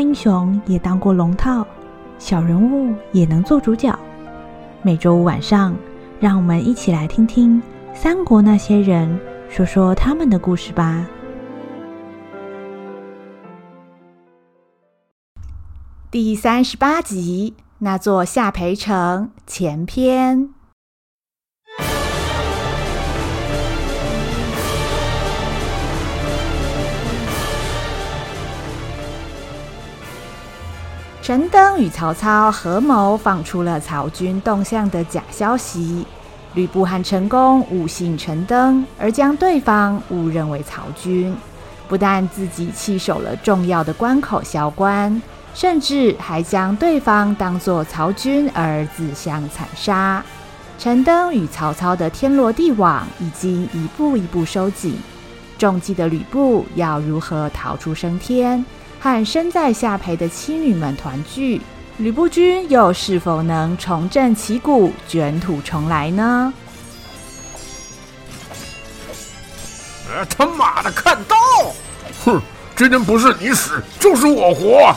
英雄也当过龙套，小人物也能做主角。每周五晚上，让我们一起来听听三国那些人说说他们的故事吧。第三十八集，那座下邳城前篇。陈登与曹操合谋放出了曹军动向的假消息，吕布和陈宫误信陈登，而将对方误认为曹军，不但自己弃守了重要的关口萧关，甚至还将对方当作曹军而自相残杀。陈登与曹操的天罗地网已经一步一步收紧，中计的吕布要如何逃出升天？和身在下邳的妻女们团聚，吕布军又是否能重振旗鼓，卷土重来呢？呃，他妈的，看刀！哼，今天不是你死就是我活。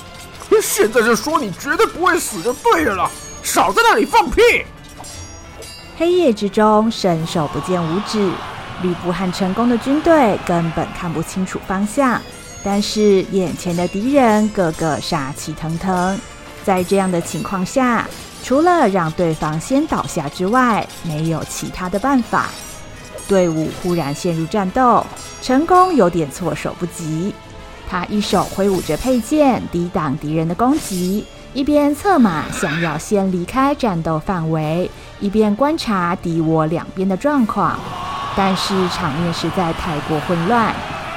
现在就说你绝对不会死就对了，少在那里放屁！黑夜之中，伸手不见五指，吕布和成功的军队根本看不清楚方向。但是眼前的敌人个个杀气腾腾，在这样的情况下，除了让对方先倒下之外，没有其他的办法。队伍忽然陷入战斗，成功有点措手不及。他一手挥舞着佩剑抵挡敌人的攻击，一边策马想要先离开战斗范围，一边观察敌我两边的状况。但是场面实在太过混乱。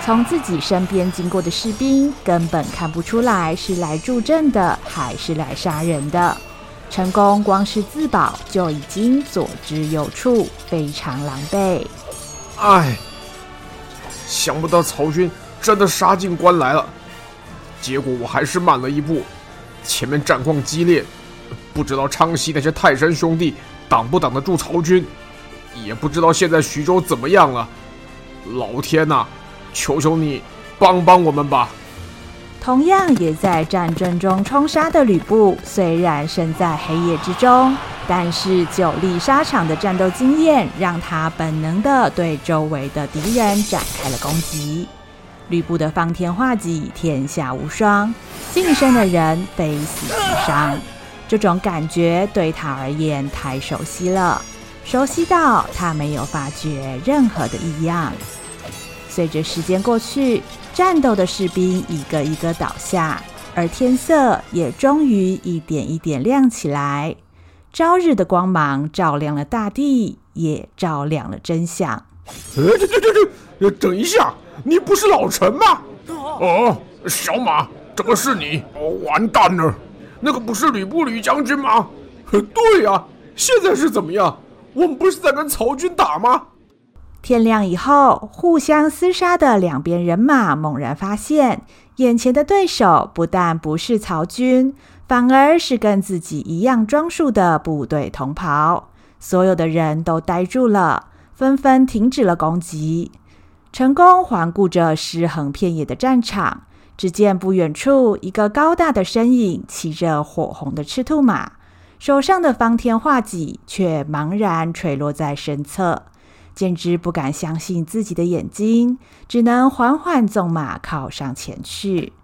从自己身边经过的士兵根本看不出来是来助阵的还是来杀人的。成功光是自保就已经左支右絀，非常狼狈。唉，想不到曹军真的杀进关来了，结果我还是慢了一步。前面战况激烈，不知道昌西那些泰山兄弟挡不挡得住曹军，也不知道现在徐州怎么样了。老天呐！求求你，帮帮我们吧！同样也在战争中冲杀的吕布，虽然身在黑夜之中，但是久历沙场的战斗经验，让他本能地对周围的敌人展开了攻击。吕布的方天画戟，天下无双，近身的人非死即伤，这种感觉对他而言太熟悉了，熟悉到他没有发觉任何的异样。随着时间过去，战斗的士兵一个一个倒下，而天色也终于一点一点亮起来。朝日的光芒照亮了大地，也照亮了真相。哎，这这这这，等一下，你不是老陈吗？哦，小马，怎么是你？哦，完蛋了，那个不是吕布吕将军吗？对呀，现在是怎么样？我们不是在跟曹军打吗？天亮以后，互相厮杀的两边人马猛然发现，眼前的对手不但不是曹军，反而是跟自己一样装束的部队同袍。所有的人都呆住了，纷纷停止了攻击。陈宫环顾着尸横遍野的战场，只见不远处一个高大的身影骑着火红的赤兔马，手上的方天画戟却茫然垂落在身侧。简直不敢相信自己的眼睛，只能缓缓纵马靠上前去。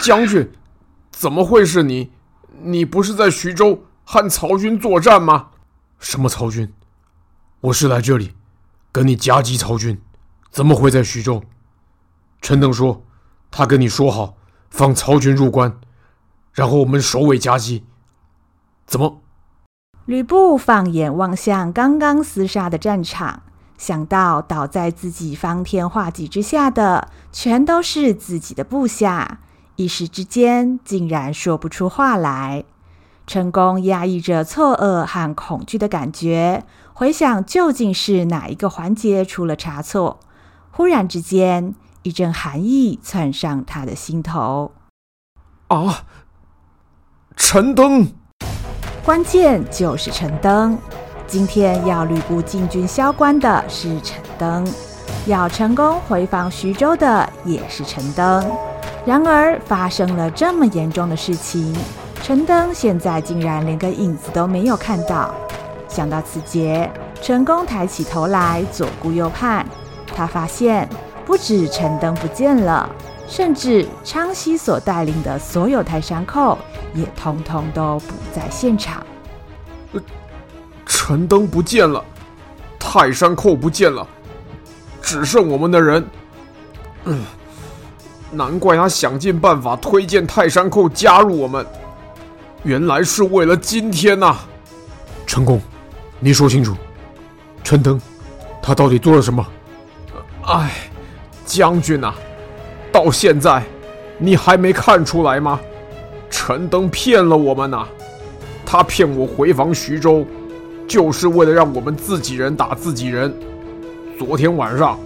将军，怎么会是你？你不是在徐州和曹军作战吗？什么曹军？我是来这里跟你夹击曹军，怎么会在徐州？陈登说他跟你说好放曹军入关，然后我们首尾夹击。怎么？吕布放眼望向刚刚厮杀的战场，想到倒在自己方天画戟之下的全都是自己的部下，一时之间竟然说不出话来。陈宫压抑着错愕和恐惧的感觉，回想究竟是哪一个环节出了差错。忽然之间，一阵寒意窜上他的心头。啊，陈登！关键就是陈登，今天要吕布进军萧关的是陈登，要成功回防徐州的也是陈登。然而发生了这么严重的事情，陈登现在竟然连个影子都没有看到。想到此节，陈宫抬起头来，左顾右盼，他发现不止陈登不见了，甚至昌西所带领的所有泰山寇也通通都不在现场。呃，陈登不见了，泰山寇不见了，只剩我们的人。嗯，难怪他想尽办法推荐泰山寇加入我们，原来是为了今天呐！陈公，你说清楚，陈登他到底做了什么？哎，将军呐，到现在你还没看出来吗？陈登骗了我们呐！他骗我回防徐州，就是为了让我们自己人打自己人。昨天晚上。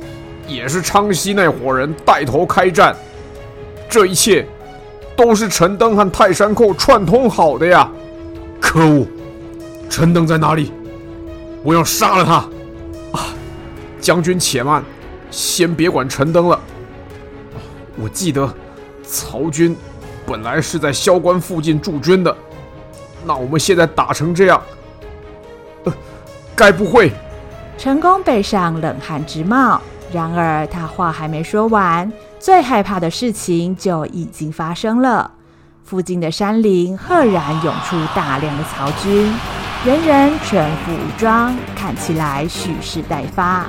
也是昌西那伙人带头开战，这一切都是陈登和泰山寇串通好的呀！可恶，陈登在哪里？我要杀了他！啊，将军且慢，先别管陈登了。我记得曹军本来是在萧关附近驻军的，那我们现在打成这样，呃，该不会……陈宫背上冷汗直冒。然而，他话还没说完，最害怕的事情就已经发生了。附近的山林赫然涌出大量的曹军，人人全副武装，看起来蓄势待发。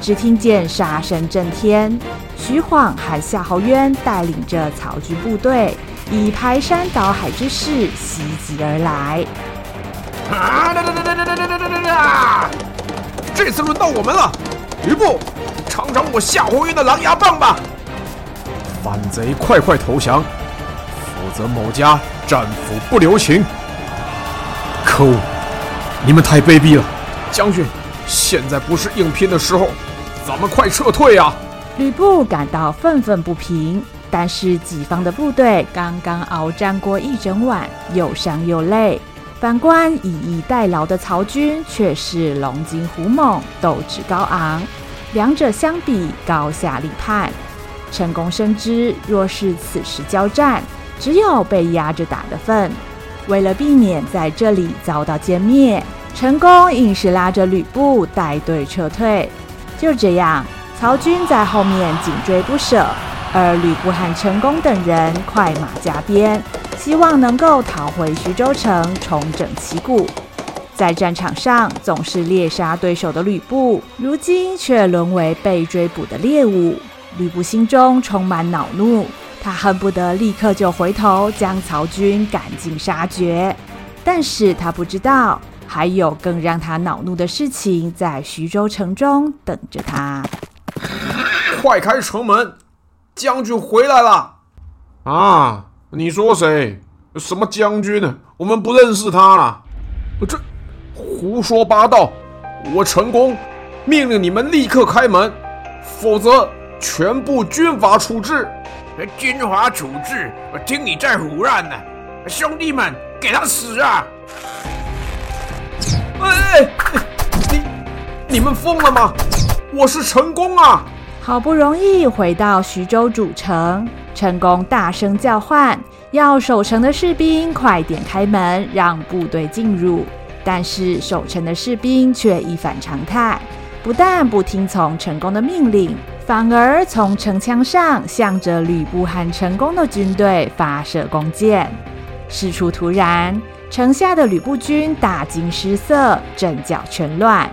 只听见杀声震天，徐晃和夏侯渊带领着曹军部队，以排山倒海之势袭击而来。啊！这次轮到我们了，吕布。尝尝我夏侯渊的狼牙棒吧！反贼快快投降，否则某家战俘不留情！可恶，你们太卑鄙了！将军，现在不是硬拼的时候，咱们快撤退啊！吕布感到愤愤不平，但是己方的部队刚刚鏖战过一整晚，又伤又累；反观以逸待劳的曹军，却是龙精虎猛，斗志高昂。两者相比，高下立判。陈宫深知，若是此时交战，只有被压着打的份。为了避免在这里遭到歼灭，陈宫硬是拉着吕布带队撤退。就这样，曹军在后面紧追不舍，而吕布和陈宫等人快马加鞭，希望能够逃回徐州城，重整旗鼓。在战场上总是猎杀对手的吕布，如今却沦为被追捕的猎物。吕布心中充满恼怒，他恨不得立刻就回头将曹军赶尽杀绝。但是他不知道，还有更让他恼怒的事情在徐州城中等着他。快开城门，将军回来了！啊，你说谁？什么将军呢？我们不认识他了。这。胡说八道！我成功命令你们立刻开门，否则全部军法处置。军法处置？我听你在胡乱呢！兄弟们，给他死啊！哎，你你们疯了吗？我是陈宫啊！好不容易回到徐州主城，陈宫大声叫唤，要守城的士兵快点开门，让部队进入。但是守城的士兵却一反常态，不但不听从陈宫的命令，反而从城墙上向着吕布和陈宫的军队发射弓箭。事出突然，城下的吕布军大惊失色，阵脚全乱。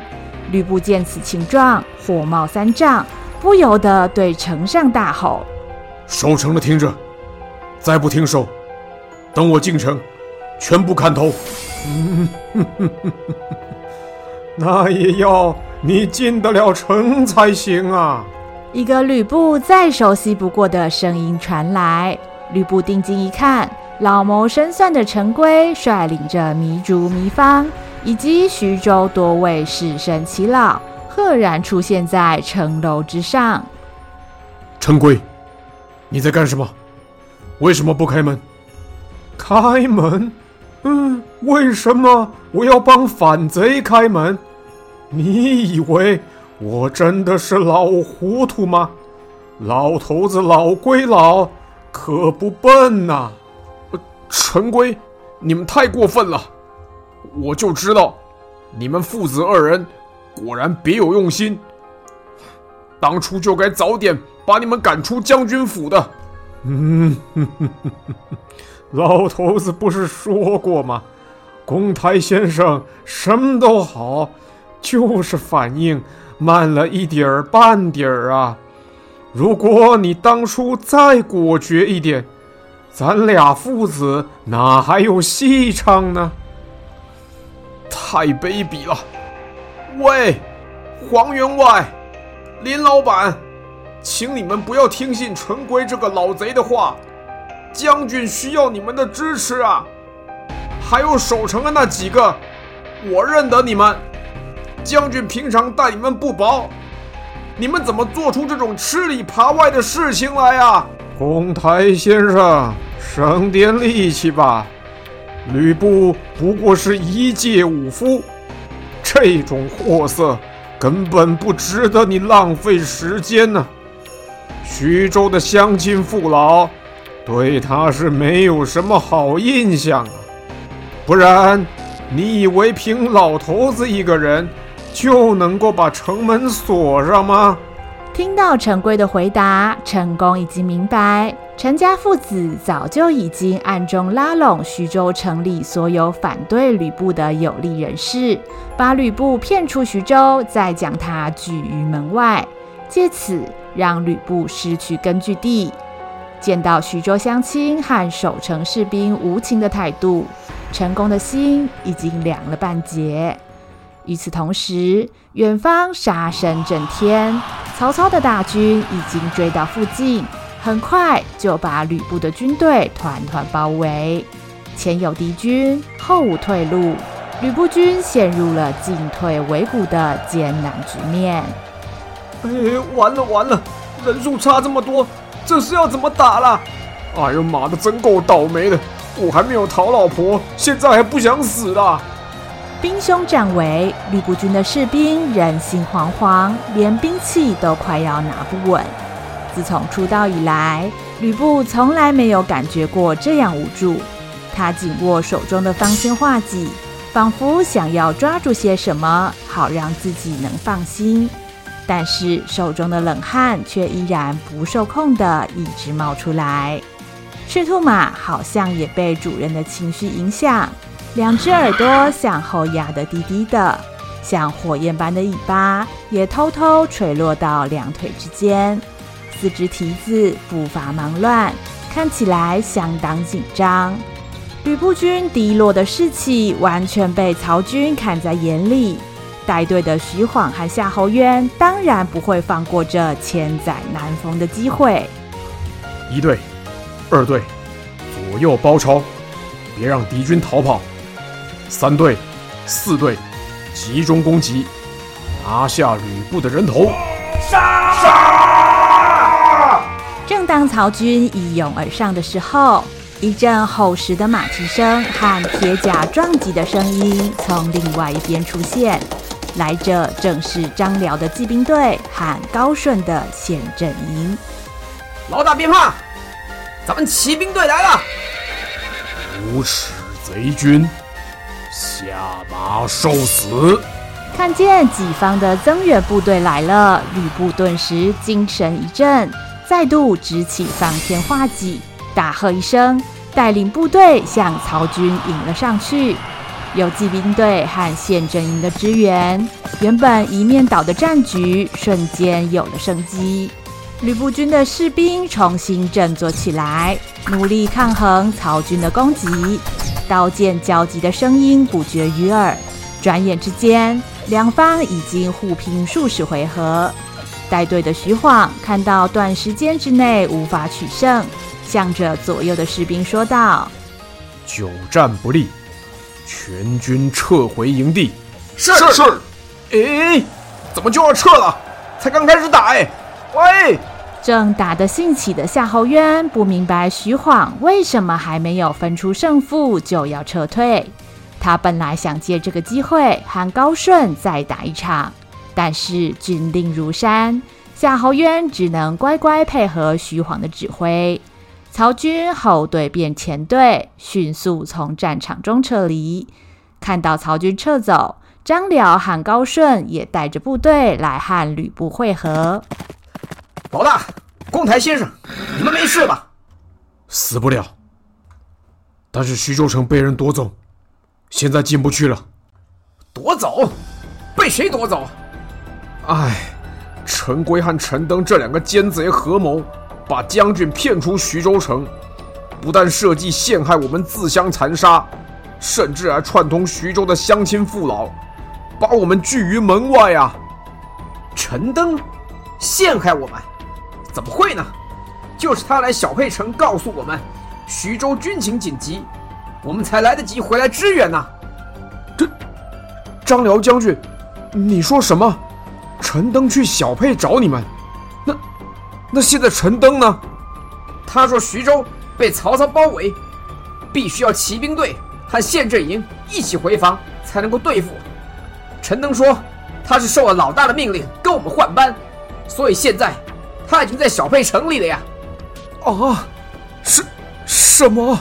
吕布见此情状，火冒三丈，不由得对城上大吼：“守城的听着，再不听守，等我进城，全部砍头！”嗯，那也要你进得了城才行啊！一个吕布再熟悉不过的声音传来。吕布定睛一看，老谋深算的陈规率领着糜竺、糜芳以及徐州多位士绅耆老，赫然出现在城楼之上。陈规，你在干什么？为什么不开门？开门？嗯，为什么我要帮反贼开门？你以为我真的是老糊涂吗？老头子老归老，可不笨呐！陈规，你们太过分了！我就知道，你们父子二人果然别有用心。当初就该早点把你们赶出将军府的。嗯，老头子不是说过吗？公台先生什么都好，就是反应慢了一点儿半点儿啊。如果你当初再果决一点，咱俩父子哪还有戏唱呢？太卑鄙了！喂，黄员外，林老板，请你们不要听信陈规这个老贼的话，将军需要你们的支持啊！还有守城的那几个，我认得你们，将军平常待你们不薄。你们怎么做出这种吃里扒外的事情来呀？公台先生，省点力气吧。吕布不过是一介武夫，这种货色根本不值得你浪费时间呢。徐州的乡亲父老对他是没有什么好印象啊。不然，你以为凭老头子一个人？就能够把城门锁上吗？听到陈规的回答，陈宫已经明白，陈家父子早就已经暗中拉拢徐州城里所有反对吕布的有力人士，把吕布骗出徐州，再将他拒于门外，借此让吕布失去根据地。见到徐州乡亲和守城士兵无情的态度，陈宫的心已经凉了半截。与此同时，远方杀声震天，曹操的大军已经追到附近，很快就把吕布的军队团团包围。前有敌军，后无退路，吕布军陷入了进退维谷的艰难局面。哎，完了完了，人数差这么多，这是要怎么打了？哎呦妈的，真够倒霉的！我还没有讨老婆，现在还不想死了。兵凶战危，吕布军的士兵人心惶惶，连兵器都快要拿不稳。自从出道以来，吕布从来没有感觉过这样无助。他紧握手中的方天画戟，仿佛想要抓住些什么，好让自己能放心。但是手中的冷汗却依然不受控地一直冒出来。赤兔马好像也被主人的情绪影响。两只耳朵向后压得低低的，像火焰般的尾巴也偷偷垂落到两腿之间，四只蹄子步伐忙乱，看起来相当紧张。吕布军低落的士气完全被曹军看在眼里，带队的徐晃和夏侯渊当然不会放过这千载难逢的机会。一队、二队，左右包抄，别让敌军逃跑。三队、四队，集中攻击，拿下吕布的人头！杀！杀！正当曹军一拥而上的时候，一阵厚实的马蹄声和铁甲撞击的声音从另外一边出现。来者正是张辽的骑兵队和高顺的陷阵营。老大别怕，咱们骑兵队来了！无耻贼军！下马受死！看见己方的增援部队来了，吕布顿时精神一振，再度执起方天画戟，大喝一声，带领部队向曹军迎了上去。有骑兵队和陷阵营的支援，原本一面倒的战局瞬间有了生机。吕布军的士兵重新振作起来，努力抗衡曹军的攻击。刀剑交击的声音不绝于耳，转眼之间，两方已经互拼数十回合。带队的徐晃看到短时间之内无法取胜，向着左右的士兵说道：“久战不利，全军撤回营地。”“是是。”“哎，怎么就要撤了？才刚开始打哎！”“喂！”正打得兴起的夏侯渊不明白徐晃为什么还没有分出胜负就要撤退。他本来想借这个机会和高顺再打一场，但是军令如山，夏侯渊只能乖乖配合徐晃的指挥。曹军后队变前队，迅速从战场中撤离。看到曹军撤走，张辽和高顺也带着部队来和吕布会合。老大，公台先生，你们没事吧？死不了。但是徐州城被人夺走，现在进不去了。夺走？被谁夺走？唉，陈规和陈登这两个奸贼合谋。把将军骗出徐州城，不但设计陷害我们自相残杀，甚至还串通徐州的乡亲父老，把我们拒于门外啊！陈登陷害我们？怎么会呢？就是他来小沛城告诉我们，徐州军情紧急，我们才来得及回来支援呢。这，张辽将军，你说什么？陈登去小沛找你们？那那现在陈登呢？他说徐州被曹操包围，必须要骑兵队和县阵营一起回防才能够对付。陈登说他是受了老大的命令跟我们换班，所以现在他已经在小沛城里了呀。啊，什什么？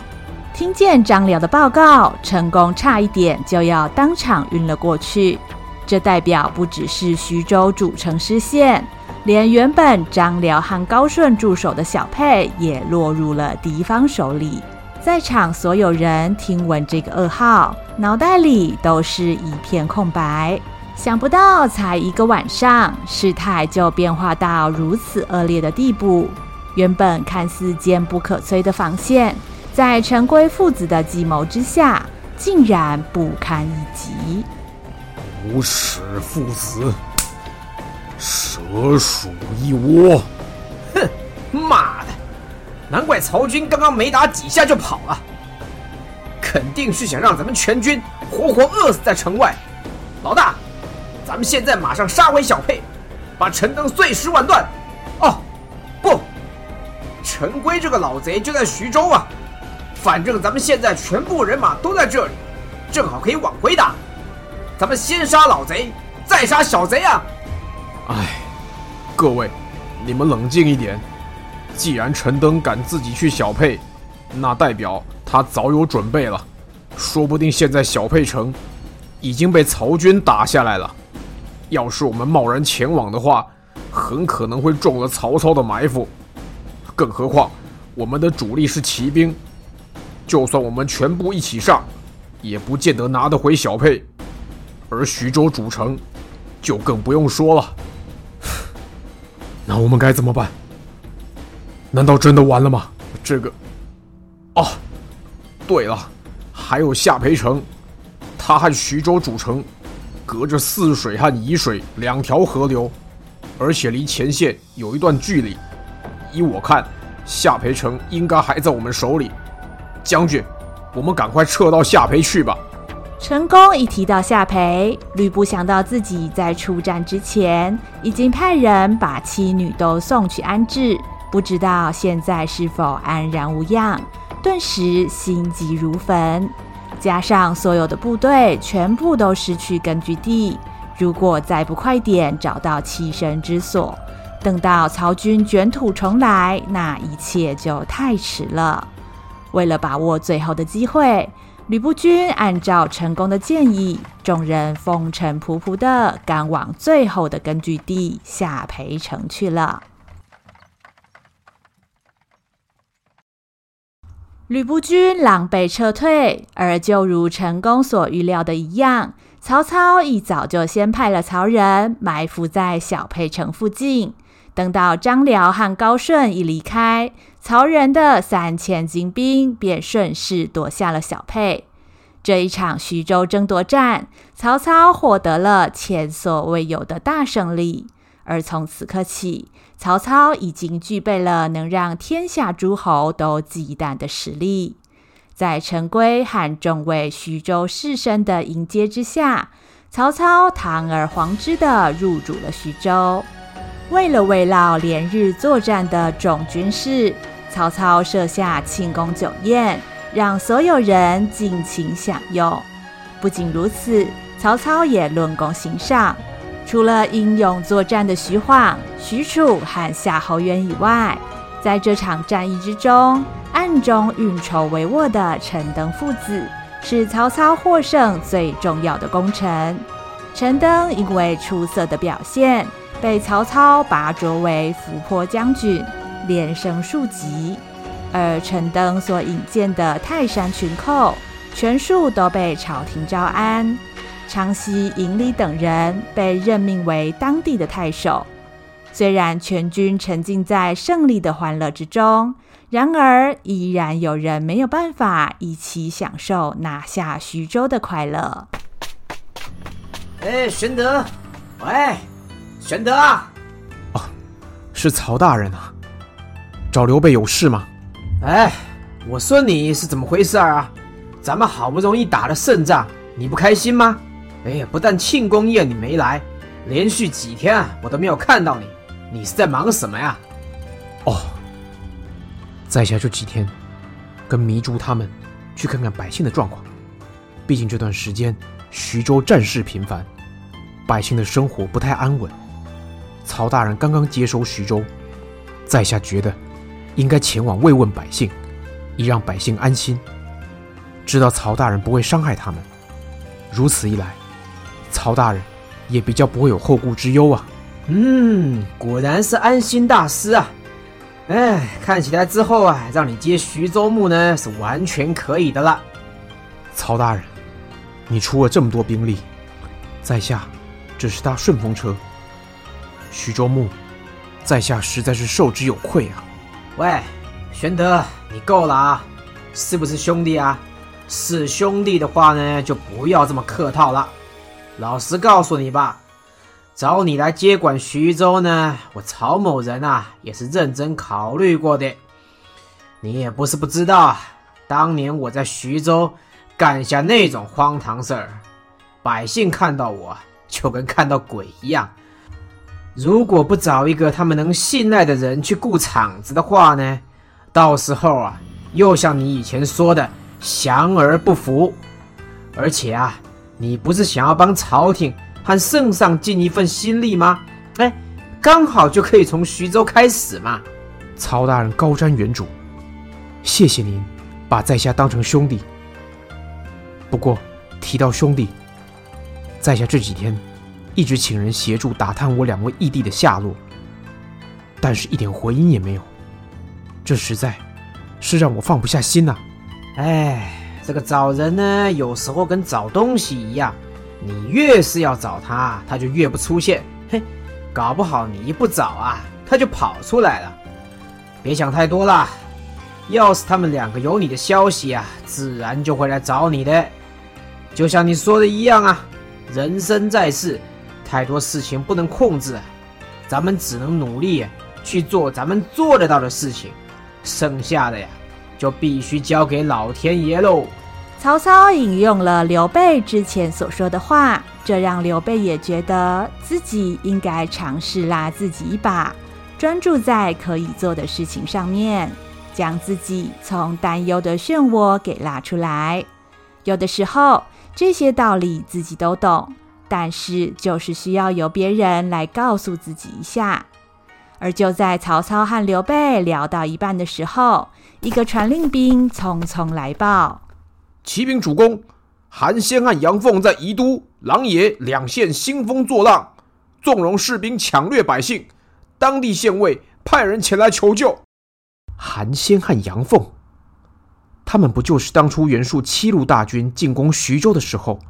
听见张辽的报告，陈宫差一点就要当场晕了过去。这代表不只是徐州主城失陷。连原本张辽和高顺驻守的小沛也落入了敌方手里。在场所有人听闻这个噩耗，脑袋里都是一片空白。想不到才一个晚上，事态就变化到如此恶劣的地步。原本看似坚不可摧的防线，在陈规父子的计谋之下，竟然不堪一击。无耻父子！蛇鼠一窝！哼，妈的！难怪曹军刚刚没打几下就跑了，肯定是想让咱们全军活活饿死在城外。老大，咱们现在马上杀回小沛，把陈登碎尸万段。哦，不，陈规这个老贼就在徐州啊。反正咱们现在全部人马都在这里，正好可以往回打。咱们先杀老贼，再杀小贼啊！哎，各位，你们冷静一点。既然陈登敢自己去小沛，那代表他早有准备了。说不定现在小沛城已经被曹军打下来了。要是我们贸然前往的话，很可能会中了曹操的埋伏。更何况我们的主力是骑兵，就算我们全部一起上，也不见得拿得回小沛。而徐州主城，就更不用说了。那我们该怎么办？难道真的完了吗？这个……哦，对了，还有夏培城，它和徐州主城隔着泗水和沂水两条河流，而且离前线有一段距离。依我看，夏邳城应该还在我们手里。将军，我们赶快撤到夏邳去吧。陈宫一提到夏邳，吕布想到自己在出战之前已经派人把妻女都送去安置，不知道现在是否安然无恙，顿时心急如焚。加上所有的部队全部都失去根据地，如果再不快点找到栖身之所，等到曹军卷土重来，那一切就太迟了。为了把握最后的机会。吕布军按照陈宫的建议，众人风尘仆仆地赶往最后的根据地下邳城去了。吕布军狼狈撤退，而就如陈宫所预料的一样，曹操一早就先派了曹仁埋伏在小沛城附近。等到张辽和高顺一离开，曹仁的三千精兵便顺势夺下了小沛。这一场徐州争夺战，曹操获得了前所未有的大胜利。而从此刻起，曹操已经具备了能让天下诸侯都忌惮的实力。在陈规和众位徐州士绅的迎接之下，曹操堂而皇之地入主了徐州。为了慰劳连日作战的众军士，曹操设下庆功酒宴，让所有人尽情享用。不仅如此，曹操也论功行赏，除了英勇作战的徐晃、许褚和夏侯渊以外，在这场战役之中，暗中运筹帷幄的陈登父子，是曹操获胜最重要的功臣。陈登因为出色的表现，被曹操拔擢为伏波将军，连升数级。而陈登所引荐的泰山群寇，全数都被朝廷招安。昌西、营里等人被任命为当地的太守。虽然全军沉浸在胜利的欢乐之中，然而依然有人没有办法一起享受拿下徐州的快乐。哎，玄德，喂，玄德啊！哦，是曹大人啊，找刘备有事吗？哎，我说你是怎么回事啊？咱们好不容易打了胜仗，你不开心吗？哎呀，不但庆功宴你没来，连续几天啊，我都没有看到你。你是在忙什么呀？哦，在下这几天跟糜竺他们去看看百姓的状况。毕竟这段时间徐州战事频繁，百姓的生活不太安稳。曹大人刚刚接收徐州，在下觉得应该前往慰问百姓，以让百姓安心，知道曹大人不会伤害他们。如此一来。曹大人也比较不会有后顾之忧啊。嗯，果然是安心大师啊。哎，看起来之后啊，让你接徐州牧呢，是完全可以的了。曹大人，你出了这么多兵力，在下只是搭顺风车。徐州牧，在下实在是受之有愧啊。喂，玄德，你够了啊，是不是兄弟啊？是兄弟的话呢，就不要这么客套了。老实告诉你吧，找你来接管徐州呢，我曹某人啊也是认真考虑过的。你也不是不知道，当年我在徐州干下那种荒唐事儿，百姓看到我就跟看到鬼一样。如果不找一个他们能信赖的人去顾场子的话呢，到时候啊又像你以前说的降而不服，而且啊。你不是想要帮朝廷和圣上尽一份心力吗？哎，刚好就可以从徐州开始嘛。曹大人高瞻远瞩，谢谢您把在下当成兄弟。不过提到兄弟，在下这几天一直请人协助打探我两位义弟的下落，但是一点回音也没有，这实在是让我放不下心呐、啊。哎。这个找人呢，有时候跟找东西一样，你越是要找他，他就越不出现。嘿，搞不好你一不找啊，他就跑出来了。别想太多了，要是他们两个有你的消息啊，自然就会来找你的。就像你说的一样啊，人生在世，太多事情不能控制，咱们只能努力去做咱们做得到的事情，剩下的呀。就必须交给老天爷喽。曹操引用了刘备之前所说的话，这让刘备也觉得自己应该尝试拉自己一把，专注在可以做的事情上面，将自己从担忧的漩涡给拉出来。有的时候，这些道理自己都懂，但是就是需要由别人来告诉自己一下。而就在曹操和刘备聊到一半的时候，一个传令兵匆匆来报：启禀主公，韩先和杨凤在宜都、狼爷两县兴风作浪，纵容士兵抢掠百姓，当地县尉派人前来求救。韩先和杨凤，他们不就是当初袁术七路大军进攻徐州的时候，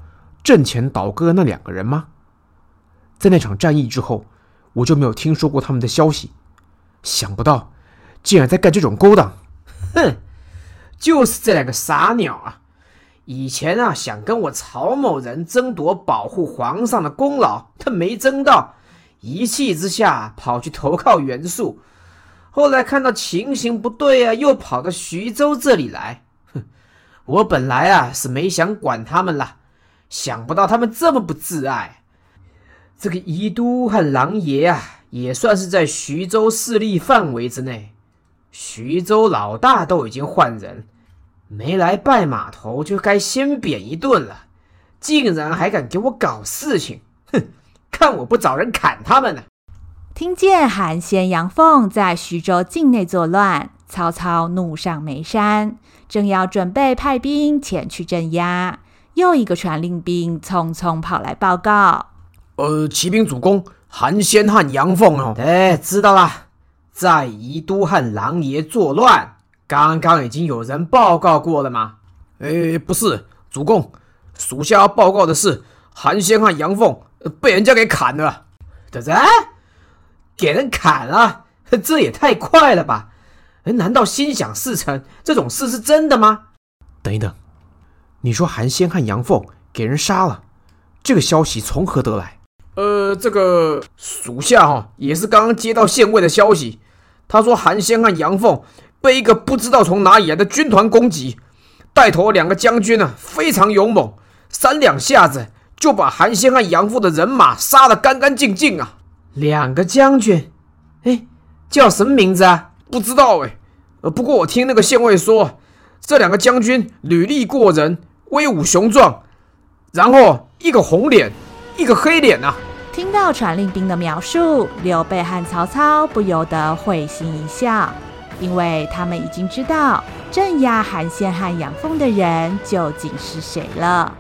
阵前倒戈那两个人吗？在那场战役之后，我就没有听说过他们的消息，想不到竟然在干这种勾当。哼，就是这两个傻鸟啊！以前啊，想跟我曹某人争夺保护皇上的功劳，他没争到，一气之下跑去投靠袁术。后来看到情形不对啊，又跑到徐州这里来。哼，我本来啊是没想管他们了，想不到他们这么不自爱。这个宜都和狼爷啊，也算是在徐州势力范围之内。徐州老大都已经换人，没来拜码头就该先扁一顿了，竟然还敢给我搞事情！哼，看我不找人砍他们呢！听见韩先、杨凤在徐州境内作乱，曹操怒上眉山，正要准备派兵前去镇压，又一个传令兵匆匆跑来报告：“呃，启禀主公，韩先和杨凤哦，哎，知道了，在宜都和狼爷作乱。刚刚已经有人报告过了吗？哎，不是，主公，属下要报告的是韩先和杨凤被人家给砍了。这这，给人砍了，这也太快了吧！”哎，难道心想事成这种事是真的吗？等一等，你说韩先和杨凤给人杀了，这个消息从何得来？呃，这个属下哈也是刚刚接到县尉的消息，他说韩先和杨凤被一个不知道从哪里来的军团攻击，带头两个将军呢非常勇猛，三两下子就把韩先和杨凤的人马杀得干干净净啊！两个将军，哎，叫什么名字啊？不知道哎，呃，不过我听那个县尉说，这两个将军履历过人，威武雄壮，然后一个红脸，一个黑脸啊。听到传令兵的描述，刘备和曹操不由得会心一笑，因为他们已经知道镇压韩信和杨凤的人究竟是谁了。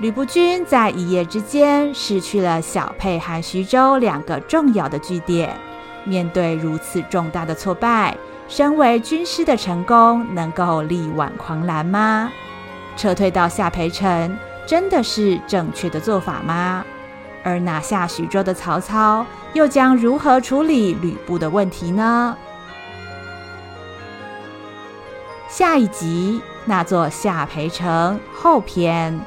吕布军在一夜之间失去了小沛和徐州两个重要的据点，面对如此重大的挫败，身为军师的成功能够力挽狂澜吗？撤退到下邳城真的是正确的做法吗？而拿下徐州的曹操又将如何处理吕布的问题呢？下一集，那座下邳城后篇。